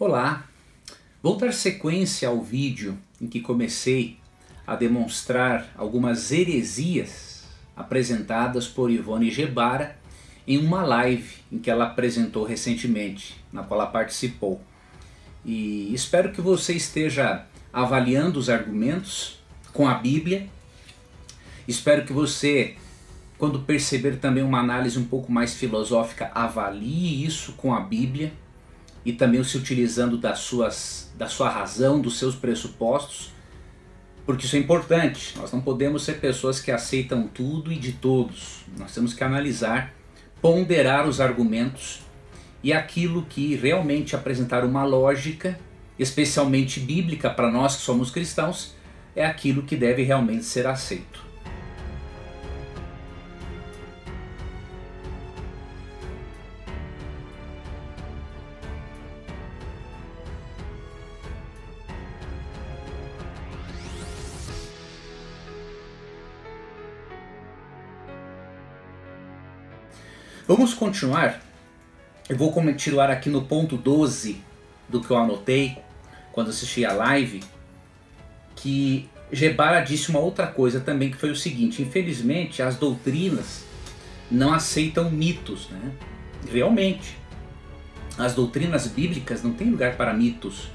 Olá! Vou dar sequência ao vídeo em que comecei a demonstrar algumas heresias apresentadas por Ivone Gebara em uma live em que ela apresentou recentemente, na qual ela participou. E espero que você esteja avaliando os argumentos com a Bíblia. Espero que você, quando perceber também uma análise um pouco mais filosófica, avalie isso com a Bíblia e também se utilizando das suas, da sua razão, dos seus pressupostos, porque isso é importante. Nós não podemos ser pessoas que aceitam tudo e de todos. Nós temos que analisar, ponderar os argumentos e aquilo que realmente apresentar uma lógica, especialmente bíblica para nós que somos cristãos, é aquilo que deve realmente ser aceito. Vamos continuar. Eu vou continuar aqui no ponto 12 do que eu anotei quando assisti a live, que Gebara disse uma outra coisa também, que foi o seguinte: infelizmente as doutrinas não aceitam mitos, né? Realmente, as doutrinas bíblicas não têm lugar para mitos,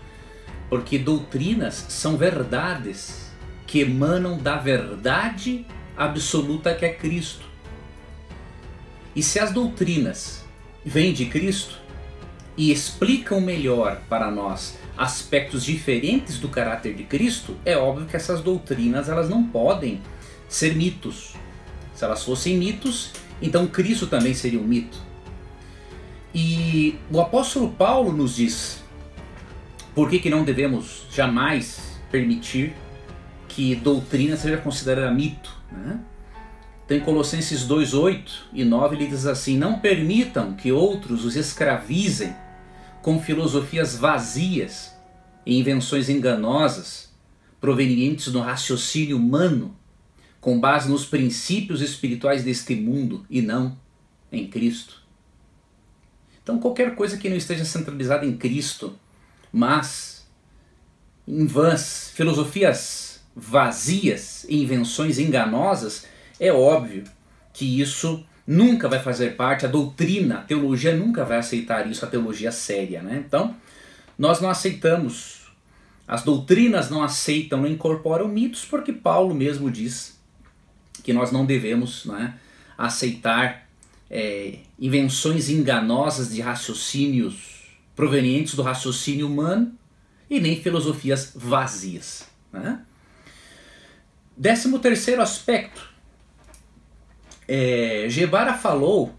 porque doutrinas são verdades que emanam da verdade absoluta que é Cristo. E se as doutrinas vêm de Cristo e explicam melhor para nós aspectos diferentes do caráter de Cristo, é óbvio que essas doutrinas elas não podem ser mitos. Se elas fossem mitos, então Cristo também seria um mito. E o apóstolo Paulo nos diz por que, que não devemos jamais permitir que doutrina seja considerada mito. Né? Então, em Colossenses 2, 8 e 9, ele diz assim: Não permitam que outros os escravizem com filosofias vazias e invenções enganosas, provenientes do raciocínio humano, com base nos princípios espirituais deste mundo e não em Cristo. Então, qualquer coisa que não esteja centralizada em Cristo, mas em vãs filosofias vazias e invenções enganosas, é óbvio que isso nunca vai fazer parte, a doutrina, a teologia nunca vai aceitar isso, a teologia séria. Né? Então, nós não aceitamos, as doutrinas não aceitam, não incorporam mitos, porque Paulo mesmo diz que nós não devemos né, aceitar é, invenções enganosas de raciocínios provenientes do raciocínio humano e nem filosofias vazias. Né? Décimo terceiro aspecto é, Gebara falou,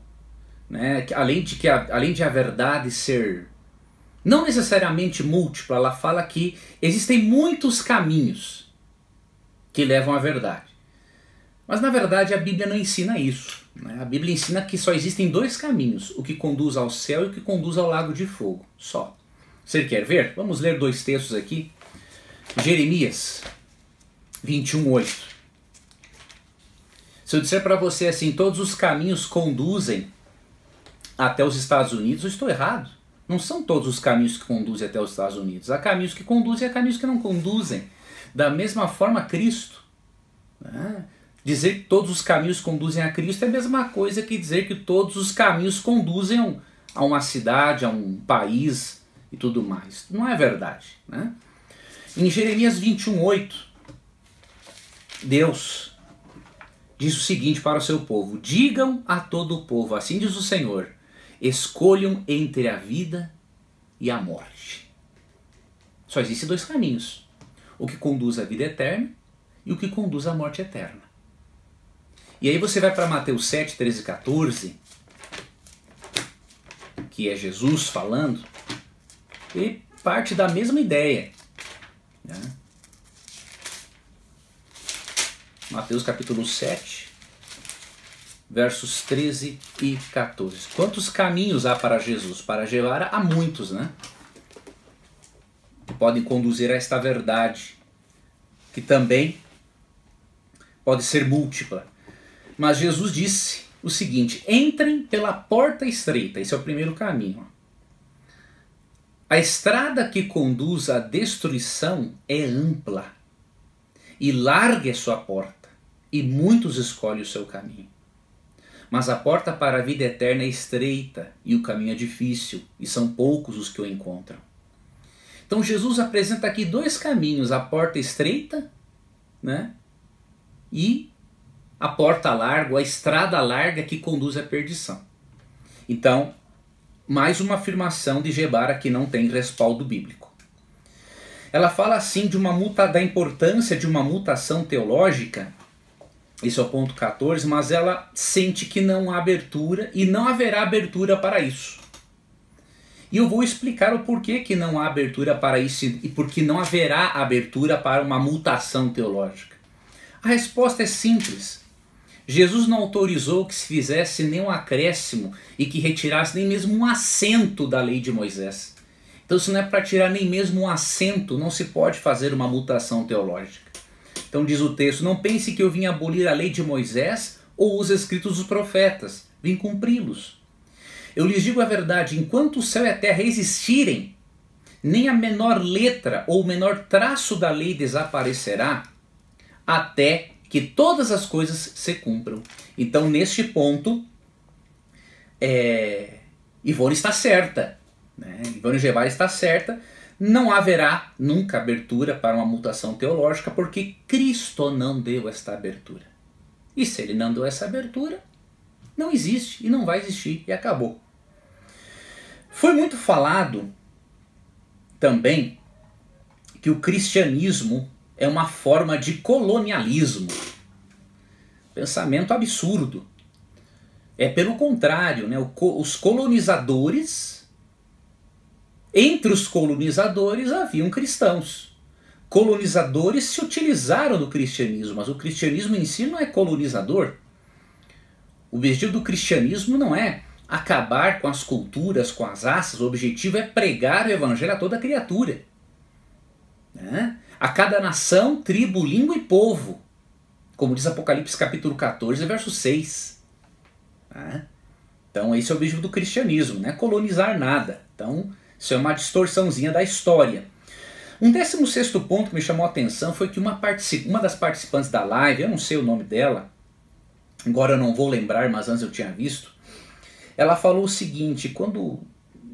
né, que além, de que a, além de a verdade ser não necessariamente múltipla, ela fala que existem muitos caminhos que levam à verdade. Mas na verdade a Bíblia não ensina isso. Né? A Bíblia ensina que só existem dois caminhos: o que conduz ao céu e o que conduz ao lago de fogo. Só. Você quer ver? Vamos ler dois textos aqui. Jeremias 21, 8. Se eu disser para você assim, todos os caminhos conduzem até os Estados Unidos, eu estou errado. Não são todos os caminhos que conduzem até os Estados Unidos. Há caminhos que conduzem e há caminhos que não conduzem. Da mesma forma, Cristo. Né? Dizer que todos os caminhos conduzem a Cristo é a mesma coisa que dizer que todos os caminhos conduzem a uma cidade, a um país e tudo mais. Não é verdade. Né? Em Jeremias 21,8, Deus diz o seguinte para o seu povo: Digam a todo o povo, assim diz o Senhor, escolham entre a vida e a morte. Só existem dois caminhos: o que conduz à vida eterna e o que conduz à morte eterna. E aí você vai para Mateus 7, 13 e 14, que é Jesus falando, e parte da mesma ideia. Né? Mateus capítulo 7, versos 13 e 14. Quantos caminhos há para Jesus? Para Gebara há muitos, né? Que podem conduzir a esta verdade, que também pode ser múltipla. Mas Jesus disse o seguinte: entrem pela porta estreita, esse é o primeiro caminho. A estrada que conduz à destruição é ampla, e larga é sua porta, e muitos escolhem o seu caminho. Mas a porta para a vida eterna é estreita, e o caminho é difícil, e são poucos os que o encontram. Então Jesus apresenta aqui dois caminhos: a porta estreita, né? E a porta larga, a estrada larga que conduz à perdição. Então, mais uma afirmação de Gebara que não tem respaldo bíblico. Ela fala assim de uma muta, da importância de uma mutação teológica, esse é o ponto 14, mas ela sente que não há abertura e não haverá abertura para isso. E eu vou explicar o porquê que não há abertura para isso e porque não haverá abertura para uma mutação teológica. A resposta é simples. Jesus não autorizou que se fizesse nenhum acréscimo e que retirasse nem mesmo um assento da lei de Moisés. Então, se não é para tirar nem mesmo um assento, não se pode fazer uma mutação teológica. Então, diz o texto: Não pense que eu vim abolir a lei de Moisés ou os escritos dos profetas, vim cumpri-los. Eu lhes digo a verdade: enquanto o céu e a terra existirem, nem a menor letra ou o menor traço da lei desaparecerá, até que todas as coisas se cumpram. Então, neste ponto, é, Ivone está certa. Né? Ivone Gevar está certa. Não haverá nunca abertura para uma mutação teológica, porque Cristo não deu esta abertura. E se ele não deu essa abertura, não existe e não vai existir e acabou. Foi muito falado também que o cristianismo é uma forma de colonialismo. Pensamento absurdo. É pelo contrário, né? os colonizadores, entre os colonizadores haviam cristãos. Colonizadores se utilizaram do cristianismo, mas o cristianismo em si não é colonizador. O objetivo do cristianismo não é acabar com as culturas, com as raças, o objetivo é pregar o evangelho a toda criatura. Né? a cada nação, tribo, língua e povo. Como diz Apocalipse capítulo 14, verso 6. Tá? Então esse é o objetivo do cristianismo, não é colonizar nada. Então isso é uma distorçãozinha da história. Um décimo sexto ponto que me chamou a atenção foi que uma, uma das participantes da live, eu não sei o nome dela, agora eu não vou lembrar, mas antes eu tinha visto, ela falou o seguinte, quando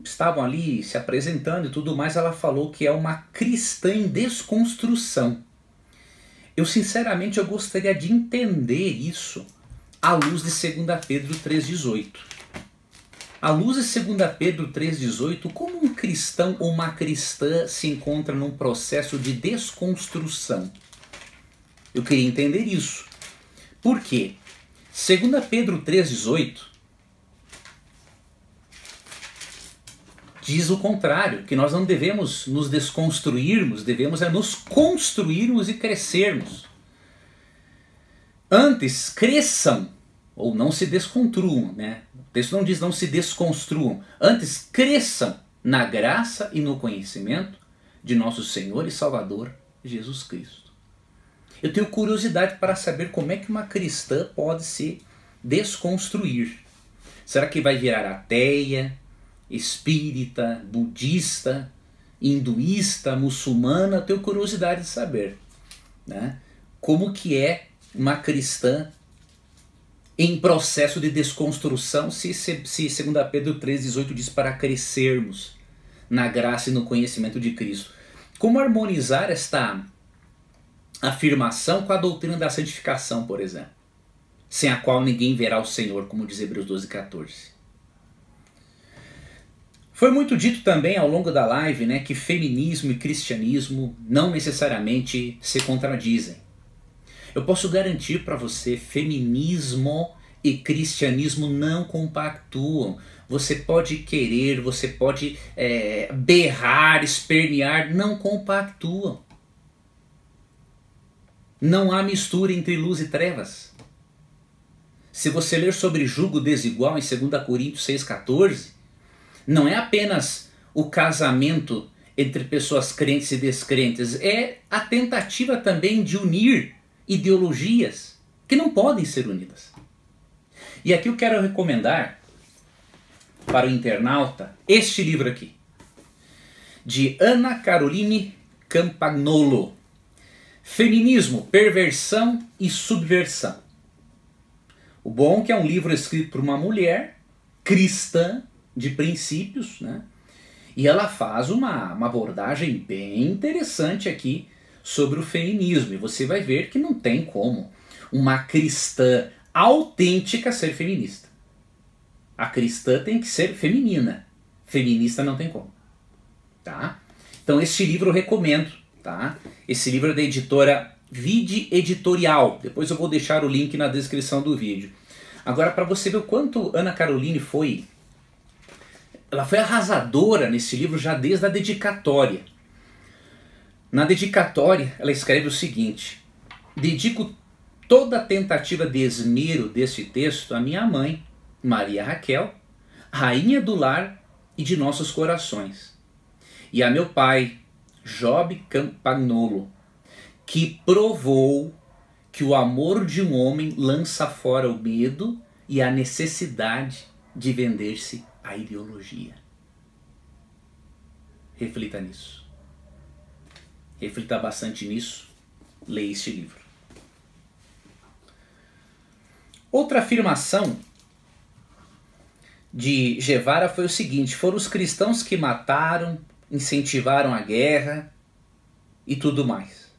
estavam ali se apresentando e tudo mais, ela falou que é uma cristã em desconstrução. Eu sinceramente eu gostaria de entender isso à luz de 2 Pedro 3,18. À luz de 2 Pedro 3,18, como um cristão ou uma cristã se encontra num processo de desconstrução? Eu queria entender isso. Por quê? 2 Pedro 3,18 diz o contrário, que nós não devemos nos desconstruirmos, devemos é nos construirmos e crescermos. Antes, cresçam, ou não se desconstruam, né? O texto não diz não se desconstruam. Antes, cresçam na graça e no conhecimento de nosso Senhor e Salvador Jesus Cristo. Eu tenho curiosidade para saber como é que uma cristã pode se desconstruir. Será que vai virar ateia? espírita, budista, hinduísta, muçulmana, eu tenho curiosidade de saber, né? Como que é uma cristã em processo de desconstrução, se, se, se 2 Pedro 3,18 diz para crescermos na graça e no conhecimento de Cristo. Como harmonizar esta afirmação com a doutrina da santificação, por exemplo? Sem a qual ninguém verá o Senhor, como diz Hebreus 12, 14. Foi muito dito também ao longo da live né, que feminismo e cristianismo não necessariamente se contradizem. Eu posso garantir para você, feminismo e cristianismo não compactuam. Você pode querer, você pode é, berrar, espernear, não compactuam. Não há mistura entre luz e trevas. Se você ler sobre julgo desigual em 2 Coríntios 6,14, não é apenas o casamento entre pessoas crentes e descrentes, é a tentativa também de unir ideologias que não podem ser unidas. E aqui eu quero recomendar para o internauta este livro aqui. de Ana Caroline Campagnolo. Feminismo, perversão e subversão. O bom é que é um livro escrito por uma mulher cristã de princípios, né? E ela faz uma, uma abordagem bem interessante aqui sobre o feminismo. E você vai ver que não tem como uma cristã autêntica ser feminista. A cristã tem que ser feminina. Feminista não tem como. Tá? Então este livro eu recomendo. Tá? Esse livro é da editora Vide Editorial. Depois eu vou deixar o link na descrição do vídeo. Agora, para você ver o quanto Ana Caroline foi ela foi arrasadora nesse livro já desde a dedicatória. Na dedicatória, ela escreve o seguinte: Dedico toda a tentativa de esmero desse texto à minha mãe, Maria Raquel, rainha do lar e de nossos corações, e a meu pai, Job Campagnolo, que provou que o amor de um homem lança fora o medo e a necessidade de vender-se a ideologia. Reflita nisso. Reflita bastante nisso. Leia este livro. Outra afirmação de Guevara foi o seguinte: foram os cristãos que mataram, incentivaram a guerra e tudo mais.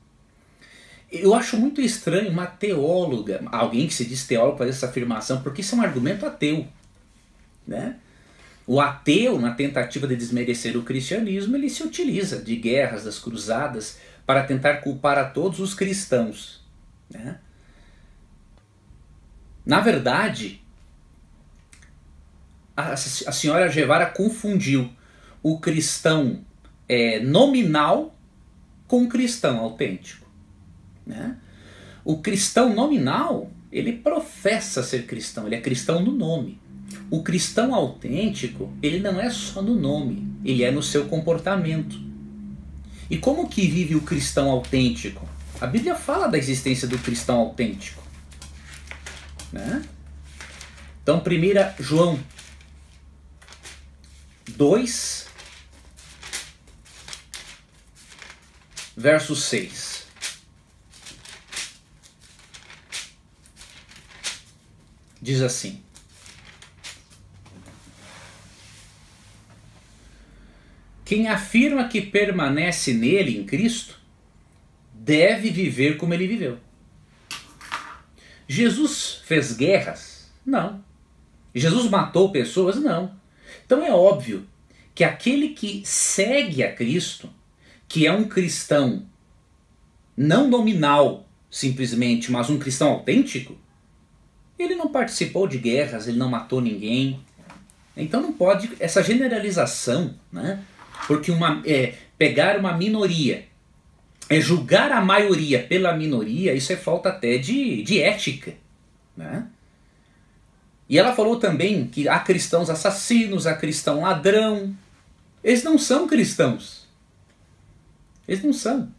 Eu acho muito estranho uma teóloga, alguém que se diz teólogo fazer essa afirmação, porque isso é um argumento ateu. Né? O ateu, na tentativa de desmerecer o cristianismo, ele se utiliza de guerras, das cruzadas, para tentar culpar a todos os cristãos. Né? Na verdade, a, senhora Guevara confundiu o cristão é, nominal com o cristão autêntico. Né? O cristão nominal, ele professa ser cristão, ele é cristão no nome. O cristão autêntico, ele não é só no nome, ele é no seu comportamento. E como que vive o cristão autêntico? A Bíblia fala da existência do cristão autêntico. Né? Então, 1 João 2, verso 6. Diz assim: Quem afirma que permanece nele, em Cristo, deve viver como ele viveu. Jesus fez guerras? Não. Jesus matou pessoas? Não. Então é óbvio que aquele que segue a Cristo, que é um cristão não nominal simplesmente, mas um cristão autêntico, ele não participou de guerras, ele não matou ninguém. Então não pode essa generalização, né? Porque uma, é, pegar uma minoria, é julgar a maioria pela minoria, isso é falta até de, de ética. Né? E ela falou também que há cristãos assassinos, há cristão ladrão. Eles não são cristãos. Eles não são.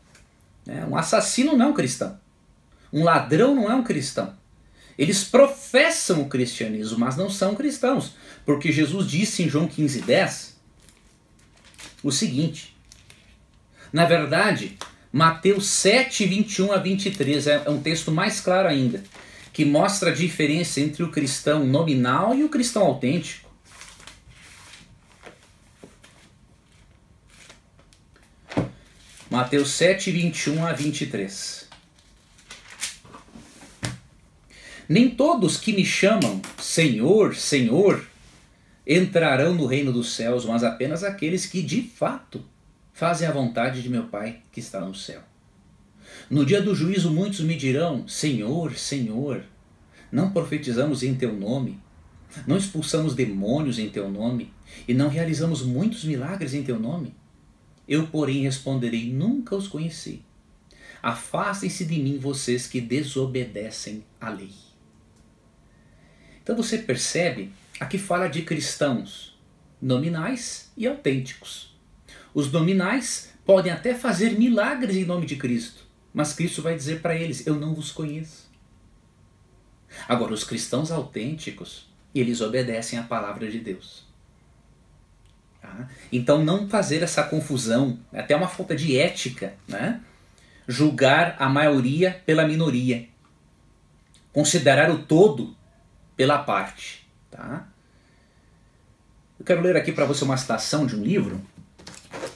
Né? Um assassino não é um cristão. Um ladrão não é um cristão. Eles professam o cristianismo, mas não são cristãos. Porque Jesus disse em João 15, 10 o seguinte. Na verdade, Mateus 7, 21 a 23 é, é um texto mais claro ainda, que mostra a diferença entre o cristão nominal e o cristão autêntico. Mateus 7, 21 a 23. Nem todos que me chamam Senhor, Senhor entrarão no reino dos céus, mas apenas aqueles que de fato fazem a vontade de meu Pai que está no céu. No dia do juízo, muitos me dirão: Senhor, Senhor, não profetizamos em teu nome, não expulsamos demônios em teu nome e não realizamos muitos milagres em teu nome? Eu, porém, responderei: Nunca os conheci. Afastem-se de mim, vocês que desobedecem à lei. Então você percebe Aqui fala de cristãos nominais e autênticos. Os nominais podem até fazer milagres em nome de Cristo, mas Cristo vai dizer para eles: Eu não vos conheço. Agora, os cristãos autênticos, eles obedecem à palavra de Deus. Tá? Então não fazer essa confusão, é até uma falta de ética, né? julgar a maioria pela minoria, considerar o todo pela parte. Tá? Eu quero ler aqui para você uma citação de um livro.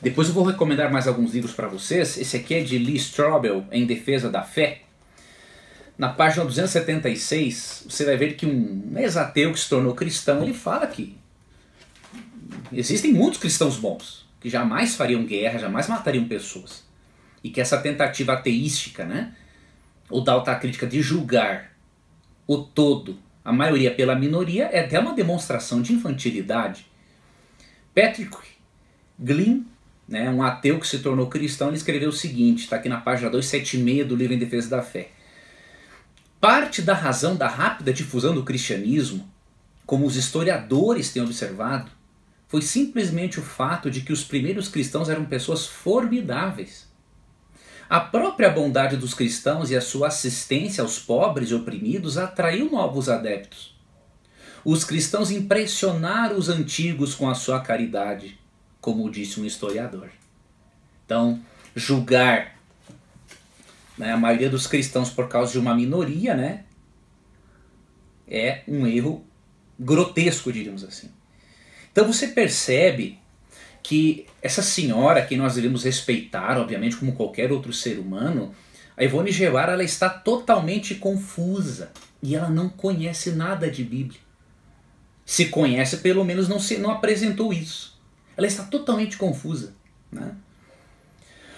Depois eu vou recomendar mais alguns livros para vocês. Esse aqui é de Lee Strobel, Em Defesa da Fé. Na página 276, você vai ver que um ex-ateu que se tornou cristão, ele fala que existem muitos cristãos bons, que jamais fariam guerra, jamais matariam pessoas. E que essa tentativa ateística, né, ou da autocrítica de julgar o todo, a maioria pela minoria, é até uma demonstração de infantilidade. Patrick Glynn, né, um ateu que se tornou cristão, ele escreveu o seguinte, está aqui na página 276 do livro Em Defesa da Fé. Parte da razão da rápida difusão do cristianismo, como os historiadores têm observado, foi simplesmente o fato de que os primeiros cristãos eram pessoas formidáveis. A própria bondade dos cristãos e a sua assistência aos pobres e oprimidos atraiu novos adeptos. Os cristãos impressionaram os antigos com a sua caridade, como disse um historiador. Então, julgar né, a maioria dos cristãos por causa de uma minoria, né, é um erro grotesco, diríamos assim. Então você percebe que essa senhora, que nós devemos respeitar, obviamente, como qualquer outro ser humano, a Ivone Guevara ela está totalmente confusa e ela não conhece nada de Bíblia. Se conhece, pelo menos não, se, não apresentou isso. Ela está totalmente confusa. Né?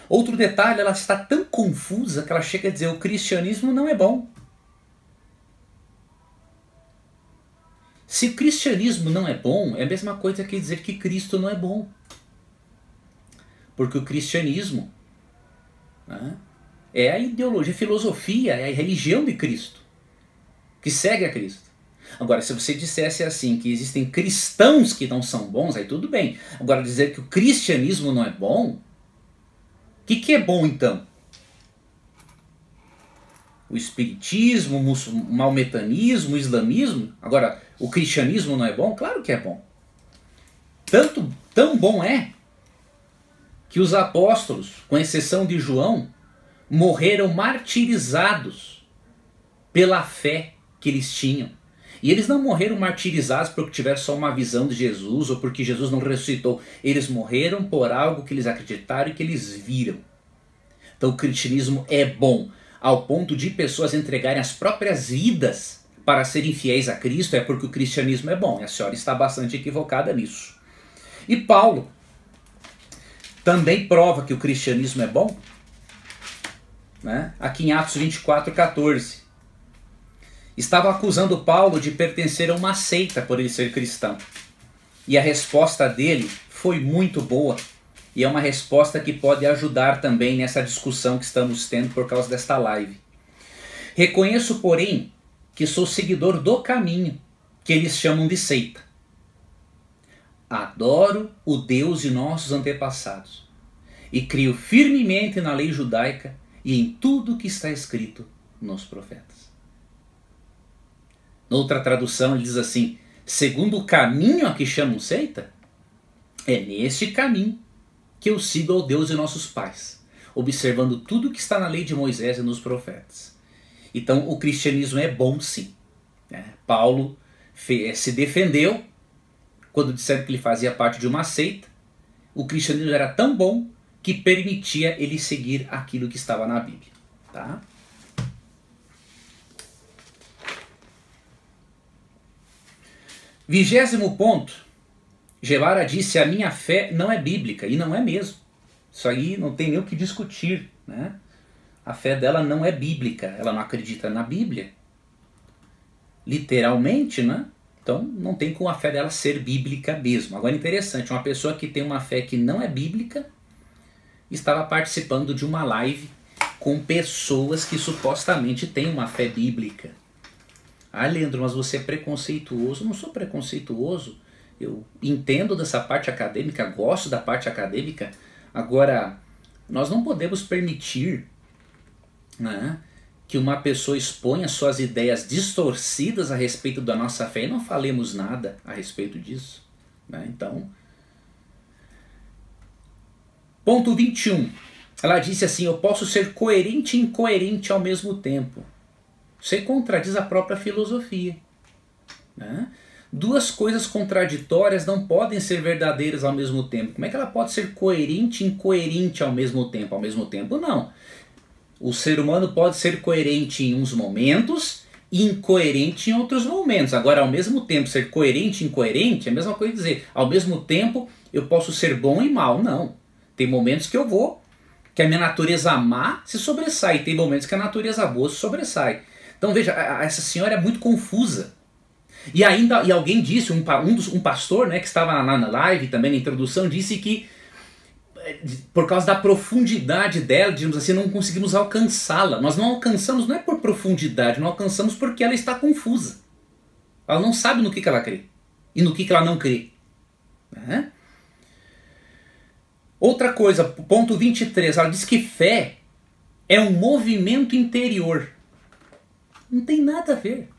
Outro detalhe, ela está tão confusa que ela chega a dizer o cristianismo não é bom. Se o cristianismo não é bom, é a mesma coisa que dizer que Cristo não é bom. Porque o cristianismo né, é a ideologia, a filosofia, é a religião de Cristo, que segue a Cristo. Agora, se você dissesse assim, que existem cristãos que não são bons, aí tudo bem. Agora, dizer que o cristianismo não é bom, o que, que é bom então? O espiritismo, o maometanismo, o islamismo? Agora, o cristianismo não é bom? Claro que é bom. Tanto, tão bom é que os apóstolos, com exceção de João, morreram martirizados pela fé que eles tinham. E eles não morreram martirizados porque tiveram só uma visão de Jesus ou porque Jesus não ressuscitou. Eles morreram por algo que eles acreditaram e que eles viram. Então o cristianismo é bom, ao ponto de pessoas entregarem as próprias vidas para serem fiéis a Cristo é porque o cristianismo é bom. E a senhora está bastante equivocada nisso. E Paulo também prova que o cristianismo é bom. Né? Aqui em Atos 24, 14. Estava acusando Paulo de pertencer a uma seita por ele ser cristão. E a resposta dele foi muito boa. E é uma resposta que pode ajudar também nessa discussão que estamos tendo por causa desta live. Reconheço, porém, que sou seguidor do caminho, que eles chamam de seita. Adoro o Deus de nossos antepassados e crio firmemente na lei judaica e em tudo que está escrito nos profetas. Noutra tradução ele diz assim: segundo o caminho a que chamam seita, é neste caminho que eu sigo ao Deus de nossos pais, observando tudo que está na lei de Moisés e nos profetas. Então o cristianismo é bom sim. Né? Paulo eh, se defendeu quando disseram que ele fazia parte de uma seita. O cristianismo era tão bom que permitia ele seguir aquilo que estava na Bíblia. Tá? Vigésimo ponto. Guevara disse: a minha fé não é bíblica, e não é mesmo. Isso aí não tem nem o que discutir. Né? a fé dela não é bíblica, ela não acredita na Bíblia. Literalmente, né? Então não tem como a fé dela ser bíblica mesmo. Agora interessante, uma pessoa que tem uma fé que não é bíblica estava participando de uma live com pessoas que supostamente têm uma fé bíblica. Ah, Leandro, mas você é preconceituoso. Não sou preconceituoso. Eu entendo dessa parte acadêmica, gosto da parte acadêmica. Agora, nós não podemos permitir né, que uma pessoa exponha suas ideias distorcidas a respeito da nossa fé e não falemos nada a respeito disso. Né? Então, Ponto 21. Ela disse assim: Eu posso ser coerente e incoerente ao mesmo tempo. Você contradiz a própria filosofia. Né? Duas coisas contraditórias não podem ser verdadeiras ao mesmo tempo. Como é que ela pode ser coerente e incoerente ao mesmo tempo? Ao mesmo tempo, não. O ser humano pode ser coerente em uns momentos e incoerente em outros momentos. Agora, ao mesmo tempo, ser coerente e incoerente é a mesma coisa dizer, ao mesmo tempo, eu posso ser bom e mal. Não. Tem momentos que eu vou, que a minha natureza má se sobressai, e tem momentos que a natureza boa se sobressai. Então veja, essa senhora é muito confusa. E ainda, e alguém disse, um, um, dos, um pastor né, que estava lá na live, também na introdução, disse que por causa da profundidade dela, digamos assim, não conseguimos alcançá-la. Nós não alcançamos, não é por profundidade, não alcançamos porque ela está confusa. Ela não sabe no que, que ela crê e no que, que ela não crê. Né? Outra coisa, ponto 23, ela diz que fé é um movimento interior. Não tem nada a ver.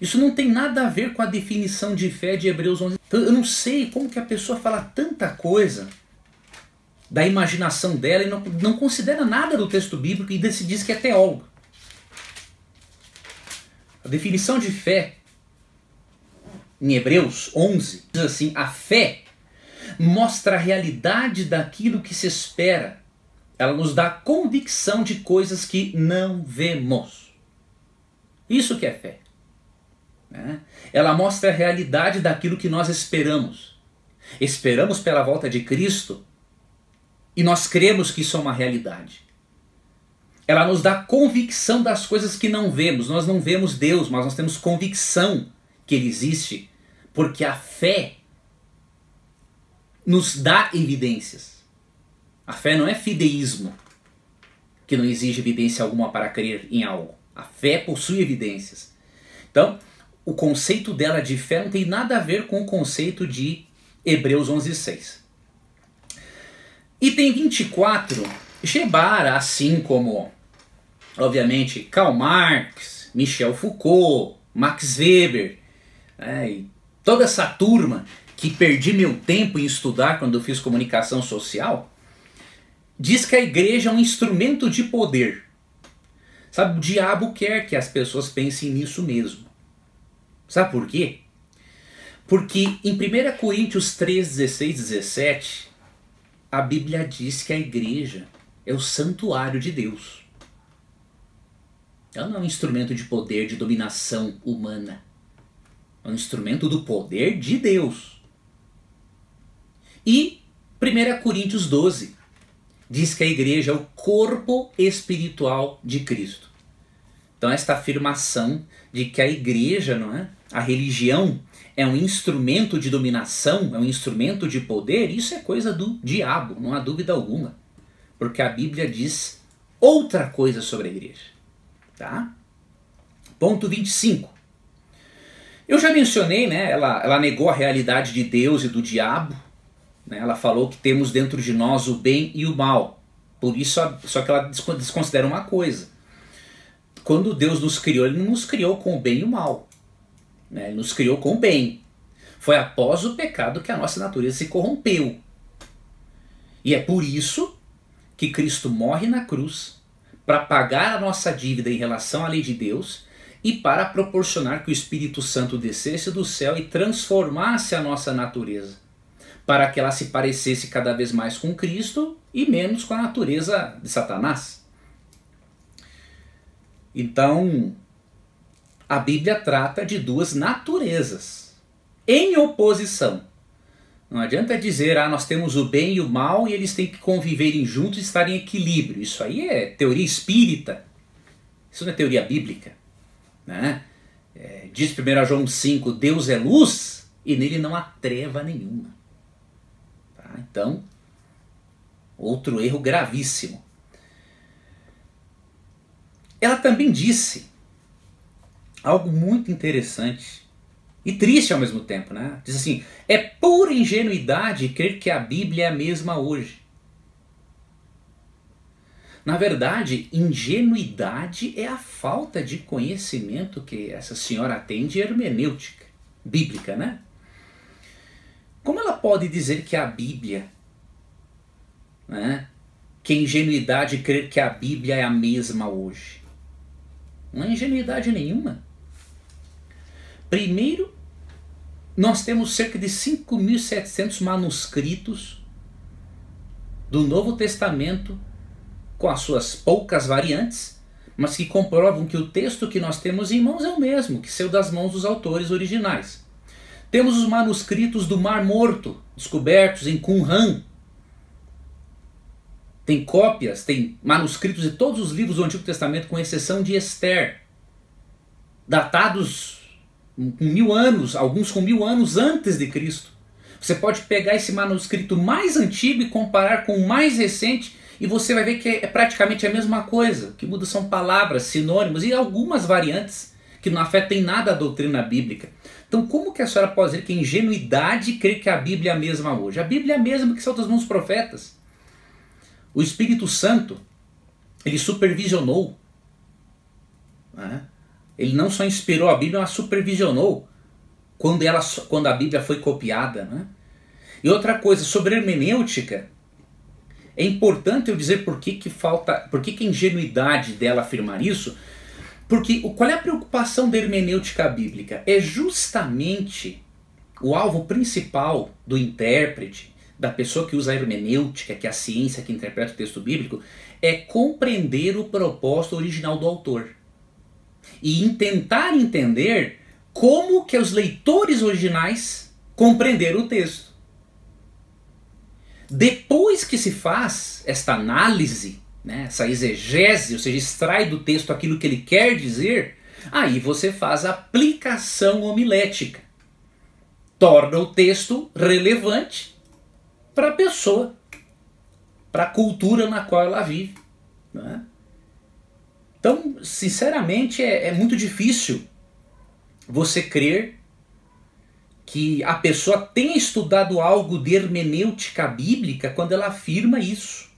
Isso não tem nada a ver com a definição de fé de Hebreus 11. Então, eu não sei como que a pessoa fala tanta coisa da imaginação dela e não, não considera nada do texto bíblico e se diz que é teólogo. A definição de fé em Hebreus 11 diz assim: a fé mostra a realidade daquilo que se espera ela nos dá convicção de coisas que não vemos. Isso que é fé. Né? Ela mostra a realidade daquilo que nós esperamos. Esperamos pela volta de Cristo e nós cremos que isso é uma realidade. Ela nos dá convicção das coisas que não vemos. Nós não vemos Deus, mas nós temos convicção que Ele existe, porque a fé nos dá evidências. A fé não é fideísmo, que não exige evidência alguma para crer em algo. A fé possui evidências. Então, o conceito dela de fé não tem nada a ver com o conceito de Hebreus 11:6. Item 24, Gebara, assim como, obviamente, Karl Marx, Michel Foucault, Max Weber, né, e toda essa turma que perdi meu tempo em estudar quando eu fiz comunicação social, diz que a igreja é um instrumento de poder. Sabe, o diabo quer que as pessoas pensem nisso mesmo. Sabe por quê? Porque em 1 Coríntios 3, 16, 17, a Bíblia diz que a igreja é o santuário de Deus. Ela não é um instrumento de poder, de dominação humana. É um instrumento do poder de Deus. E 1 Coríntios 12, diz que a igreja é o corpo espiritual de Cristo. Então esta afirmação de que a igreja, não é? A religião é um instrumento de dominação, é um instrumento de poder, isso é coisa do diabo, não há dúvida alguma. Porque a Bíblia diz outra coisa sobre a igreja. Tá? Ponto 25. Eu já mencionei, né? Ela, ela negou a realidade de Deus e do diabo, né? Ela falou que temos dentro de nós o bem e o mal. Por isso, só que ela desconsidera uma coisa. Quando Deus nos criou, Ele não nos criou com o bem e o mal. Né? Ele nos criou com bem. Foi após o pecado que a nossa natureza se corrompeu. E é por isso que Cristo morre na cruz para pagar a nossa dívida em relação à lei de Deus e para proporcionar que o Espírito Santo descesse do céu e transformasse a nossa natureza para que ela se parecesse cada vez mais com Cristo e menos com a natureza de Satanás. Então, a Bíblia trata de duas naturezas em oposição. Não adianta dizer, ah, nós temos o bem e o mal e eles têm que conviverem juntos e estar em equilíbrio. Isso aí é teoria espírita. Isso não é teoria bíblica. Né? É, diz 1 João 5, Deus é luz e nele não há treva nenhuma. Então, outro erro gravíssimo. Ela também disse algo muito interessante e triste ao mesmo tempo, né? Diz assim: é pura ingenuidade crer que a Bíblia é a mesma hoje. Na verdade, ingenuidade é a falta de conhecimento que essa senhora tem de hermenêutica bíblica, né? Como ela pode dizer que a Bíblia né, que ingenuidade crer que a Bíblia é a mesma hoje. Não é ingenuidade nenhuma. Primeiro, nós temos cerca de 5.700 manuscritos do Novo Testamento com as suas poucas variantes, mas que comprovam que o texto que nós temos em mãos é o mesmo, que saiu das mãos dos autores originais. Temos os manuscritos do Mar Morto, descobertos em Qumran. Tem cópias, tem manuscritos de todos os livros do Antigo Testamento, com exceção de Esther, datados com mil anos, alguns com mil anos antes de Cristo. Você pode pegar esse manuscrito mais antigo e comparar com o mais recente e você vai ver que é praticamente a mesma coisa. O que muda são palavras, sinônimos e algumas variantes que não afetem nada a doutrina bíblica. Então, como que a senhora pode dizer que ingenuidade crê que a Bíblia é a mesma hoje? A Bíblia é a mesma que são dos mãos profetas. O Espírito Santo, ele supervisionou né? Ele não só inspirou a Bíblia, mas supervisionou quando, ela, quando a Bíblia foi copiada. Né? E outra coisa, sobre hermenêutica, é importante eu dizer por que, que falta, por que, que a ingenuidade dela afirmar isso, porque qual é a preocupação da hermenêutica bíblica? É justamente o alvo principal do intérprete, da pessoa que usa a hermenêutica, que é a ciência que interpreta o texto bíblico, é compreender o propósito original do autor e em tentar entender como que os leitores originais compreenderam o texto. Depois que se faz esta análise, né, essa exegese, ou seja, extrai do texto aquilo que ele quer dizer, aí você faz a aplicação homilética. Torna o texto relevante para a pessoa, para a cultura na qual ela vive. Né? Então, sinceramente, é, é muito difícil você crer que a pessoa tenha estudado algo de hermenêutica bíblica quando ela afirma isso.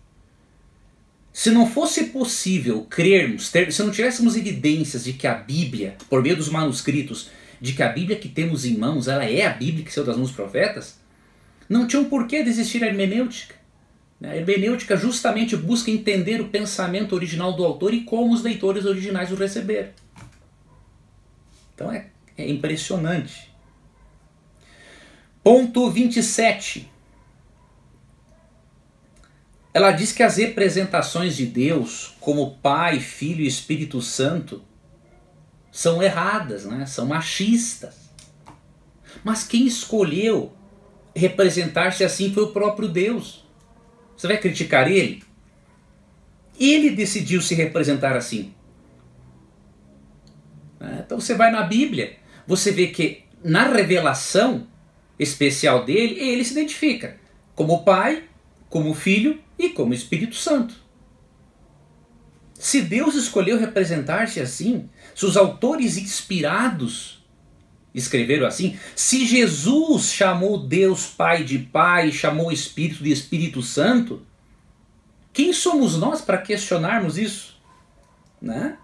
Se não fosse possível crermos, ter, se não tivéssemos evidências de que a Bíblia, por meio dos manuscritos, de que a Bíblia que temos em mãos, ela é a Bíblia que saiu das mãos dos profetas, não tinha um porquê de existir a hermenêutica. A hermenêutica justamente busca entender o pensamento original do autor e como os leitores originais o receberam. Então é, é impressionante. Ponto 27. Ela diz que as representações de Deus como Pai, Filho e Espírito Santo são erradas, né? são machistas. Mas quem escolheu representar-se assim foi o próprio Deus. Você vai criticar ele? Ele decidiu se representar assim. É, então você vai na Bíblia, você vê que na revelação especial dele, ele se identifica como Pai, como Filho e como Espírito Santo. Se Deus escolheu representar-se assim, se os autores inspirados escreveram assim. Se Jesus chamou Deus Pai de Pai, chamou o Espírito de Espírito Santo, quem somos nós para questionarmos isso? Né?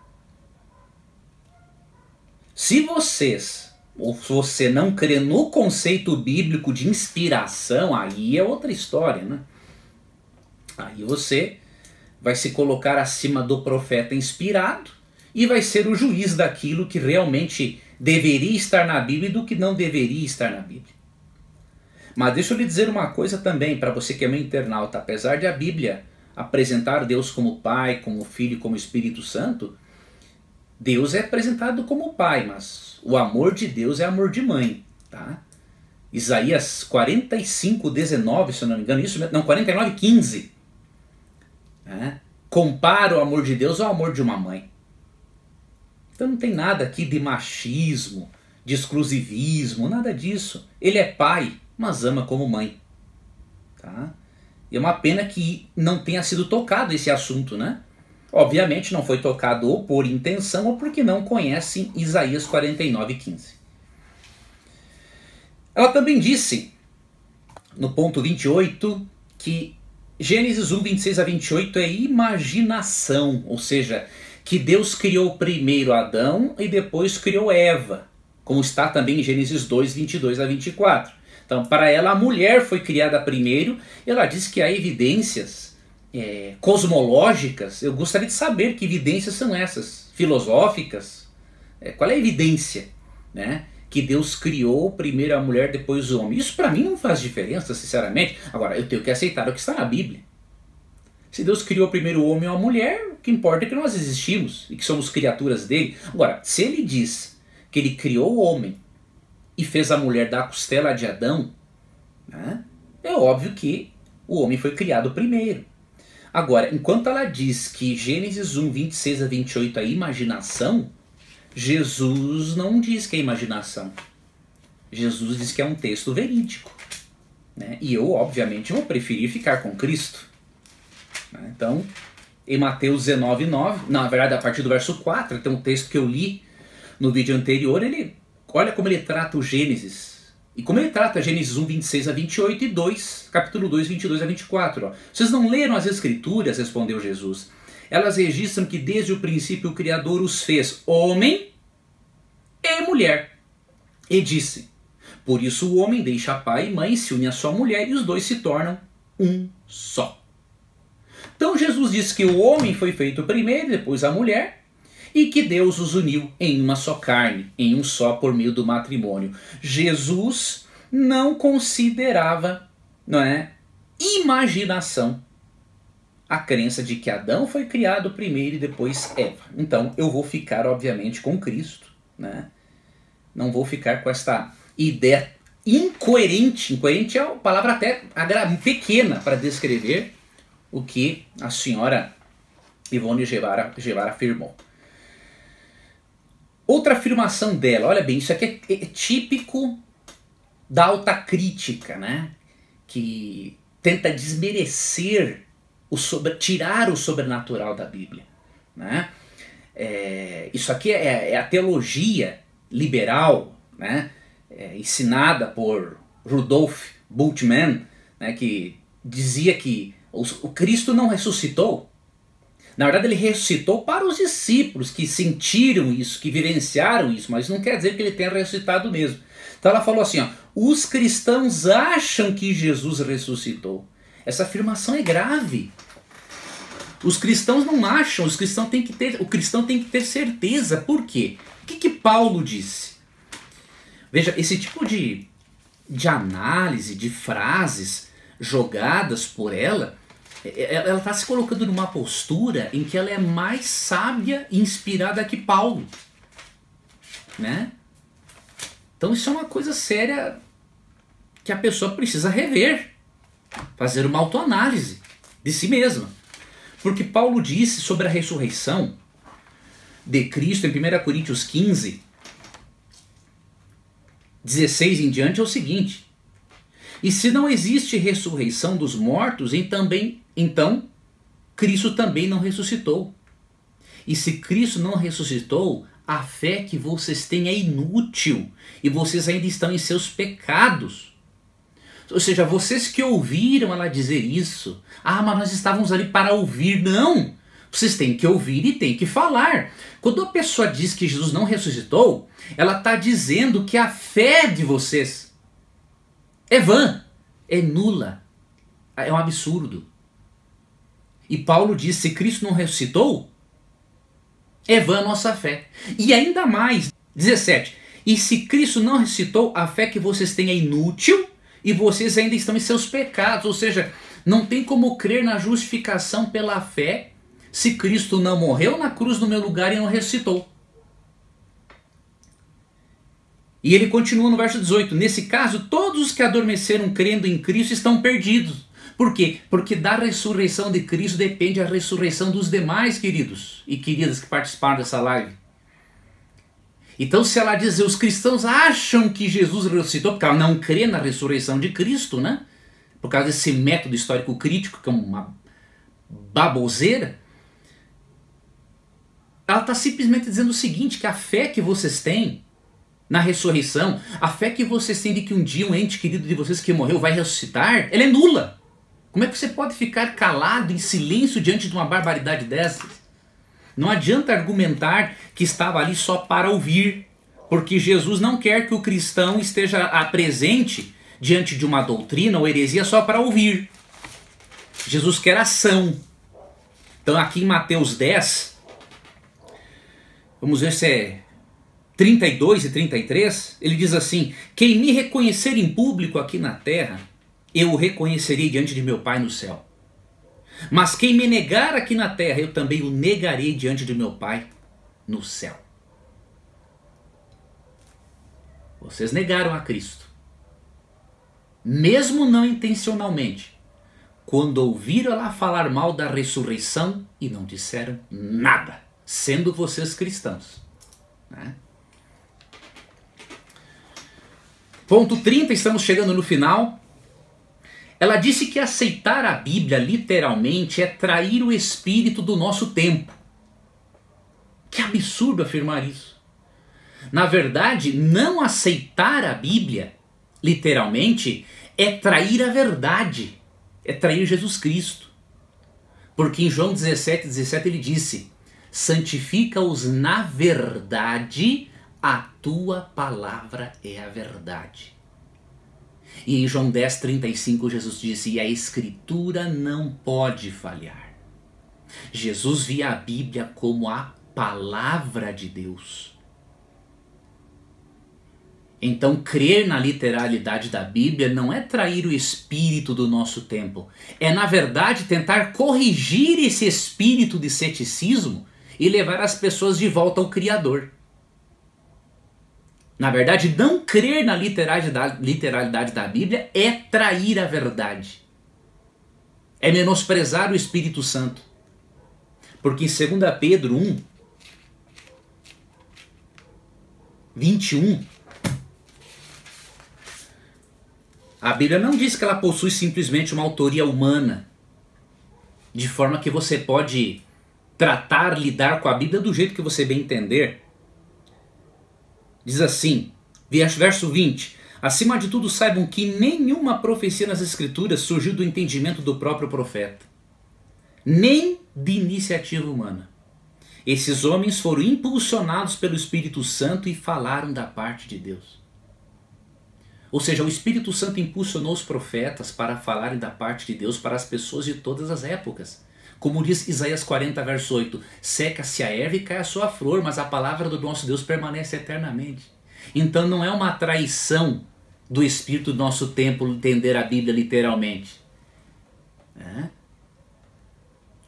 Se vocês, ou se você não crê no conceito bíblico de inspiração, aí é outra história, né? Aí você vai se colocar acima do profeta inspirado e vai ser o juiz daquilo que realmente deveria estar na Bíblia e do que não deveria estar na Bíblia. Mas deixa eu lhe dizer uma coisa também, para você que é meu internauta: apesar de a Bíblia apresentar Deus como Pai, como Filho como Espírito Santo, Deus é apresentado como Pai, mas o amor de Deus é amor de mãe. Tá? Isaías 45, 19, se eu não me engano, isso, não, 49, 15. Né? Compara o amor de Deus ao amor de uma mãe. Então não tem nada aqui de machismo, de exclusivismo, nada disso. Ele é pai, mas ama como mãe. Tá? E é uma pena que não tenha sido tocado esse assunto, né? Obviamente não foi tocado ou por intenção ou porque não conhecem Isaías 49, 15. Ela também disse, no ponto 28, que Gênesis 1, 26 a 28 é imaginação, ou seja, que Deus criou primeiro Adão e depois criou Eva, como está também em Gênesis 2, 22 a 24. Então, para ela, a mulher foi criada primeiro, e ela diz que há evidências é, cosmológicas, eu gostaria de saber que evidências são essas, filosóficas. É, qual é a evidência, né? Que Deus criou primeiro a mulher, depois o homem. Isso para mim não faz diferença, sinceramente. Agora, eu tenho que aceitar o que está na Bíblia. Se Deus criou primeiro o homem ou a mulher, o que importa é que nós existimos e que somos criaturas dele. Agora, se ele diz que ele criou o homem e fez a mulher da costela de Adão, né, é óbvio que o homem foi criado primeiro. Agora, enquanto ela diz que Gênesis 1, 26 a 28 é imaginação, Jesus não diz que é imaginação. Jesus diz que é um texto verídico. Né? E eu, obviamente, vou preferir ficar com Cristo. Né? Então, em Mateus 19, 9, na verdade, a partir do verso 4, tem um texto que eu li no vídeo anterior, ele olha como ele trata o Gênesis. E como ele trata Gênesis 1, 26 a 28 e 2, capítulo 2, 22 a 24. Ó. Vocês não leram as Escrituras? Respondeu Jesus. Elas registram que desde o princípio o Criador os fez homem e mulher. E disse: Por isso o homem deixa pai e mãe, se une à sua mulher e os dois se tornam um só. Então Jesus disse que o homem foi feito primeiro, depois a mulher, e que Deus os uniu em uma só carne, em um só por meio do matrimônio. Jesus não considerava, não é, imaginação a crença de que Adão foi criado primeiro e depois Eva. Então eu vou ficar, obviamente, com Cristo, né? Não vou ficar com esta ideia incoerente. Incoerente é uma palavra até pequena para descrever o que a senhora Ivone Guevara, Guevara afirmou. Outra afirmação dela, olha bem, isso aqui é, é típico da alta crítica, né? Que tenta desmerecer, o sobre, tirar o sobrenatural da Bíblia. Né? É, isso aqui é, é, a teologia liberal, né? É, ensinada por Rudolf Bultmann, né? que dizia que o, Cristo não ressuscitou. Na verdade, ele ressuscitou para os discípulos que sentiram isso, que vivenciaram isso, mas não quer dizer que ele tenha ressuscitado mesmo. Então ela falou assim: ó, os cristãos acham que Jesus ressuscitou. Essa afirmação é grave. Os cristãos não acham, os cristãos têm que ter, o cristão tem que ter certeza. Por quê? O que, que Paulo disse? Veja, esse tipo de, de análise, de frases jogadas por ela, ela está se colocando numa postura em que ela é mais sábia e inspirada que Paulo. Né? Então isso é uma coisa séria que a pessoa precisa rever, fazer uma autoanálise de si mesma. Porque Paulo disse sobre a ressurreição de Cristo em 1 Coríntios 15, 16 em diante é o seguinte: e se não existe ressurreição dos mortos, também, então Cristo também não ressuscitou. E se Cristo não ressuscitou, a fé que vocês têm é inútil e vocês ainda estão em seus pecados. Ou seja, vocês que ouviram ela dizer isso, ah, mas nós estávamos ali para ouvir. Não! Vocês têm que ouvir e têm que falar. Quando a pessoa diz que Jesus não ressuscitou, ela está dizendo que a fé de vocês é vã, é nula, é um absurdo. E Paulo diz: se Cristo não ressuscitou, é vã a nossa fé. E ainda mais, 17: e se Cristo não ressuscitou, a fé que vocês têm é inútil e vocês ainda estão em seus pecados. Ou seja, não tem como crer na justificação pela fé se Cristo não morreu na cruz no meu lugar e não ressuscitou. E ele continua no verso 18: Nesse caso, todos os que adormeceram crendo em Cristo estão perdidos. Por quê? Porque da ressurreição de Cristo depende a ressurreição dos demais queridos e queridas que participaram dessa live. Então, se ela dizer os cristãos acham que Jesus ressuscitou, porque ela não crê na ressurreição de Cristo, né? Por causa desse método histórico crítico, que é uma baboseira, ela está simplesmente dizendo o seguinte: que a fé que vocês têm na ressurreição, a fé que vocês têm de que um dia um ente querido de vocês que morreu vai ressuscitar, ela é nula. Como é que você pode ficar calado em silêncio diante de uma barbaridade dessas? Não adianta argumentar que estava ali só para ouvir, porque Jesus não quer que o cristão esteja presente diante de uma doutrina ou heresia só para ouvir. Jesus quer ação. Então aqui em Mateus 10, vamos ver se é 32 e 33, ele diz assim: Quem me reconhecer em público aqui na terra, eu o reconhecerei diante de meu Pai no céu. Mas quem me negar aqui na terra, eu também o negarei diante de meu Pai no céu. Vocês negaram a Cristo. Mesmo não intencionalmente. Quando ouviram ela falar mal da ressurreição e não disseram nada, sendo vocês cristãos. Né? Ponto 30, estamos chegando no final. Ela disse que aceitar a Bíblia literalmente é trair o espírito do nosso tempo. Que absurdo afirmar isso. Na verdade, não aceitar a Bíblia literalmente é trair a verdade, é trair Jesus Cristo. Porque em João 17, 17 ele disse: Santifica-os na verdade, a tua palavra é a verdade. E em João 10, 35, Jesus disse: E a Escritura não pode falhar. Jesus via a Bíblia como a palavra de Deus. Então, crer na literalidade da Bíblia não é trair o espírito do nosso tempo, é, na verdade, tentar corrigir esse espírito de ceticismo e levar as pessoas de volta ao Criador. Na verdade, não crer na literalidade da Bíblia é trair a verdade. É menosprezar o Espírito Santo. Porque em 2 Pedro 1, 21, a Bíblia não diz que ela possui simplesmente uma autoria humana, de forma que você pode tratar, lidar com a Bíblia do jeito que você bem entender. Diz assim, verso 20: Acima de tudo, saibam que nenhuma profecia nas Escrituras surgiu do entendimento do próprio profeta, nem de iniciativa humana. Esses homens foram impulsionados pelo Espírito Santo e falaram da parte de Deus. Ou seja, o Espírito Santo impulsionou os profetas para falarem da parte de Deus para as pessoas de todas as épocas. Como diz Isaías 40, verso 8: Seca-se a erva e cai a sua flor, mas a palavra do nosso Deus permanece eternamente. Então não é uma traição do espírito do nosso tempo entender a Bíblia literalmente. É,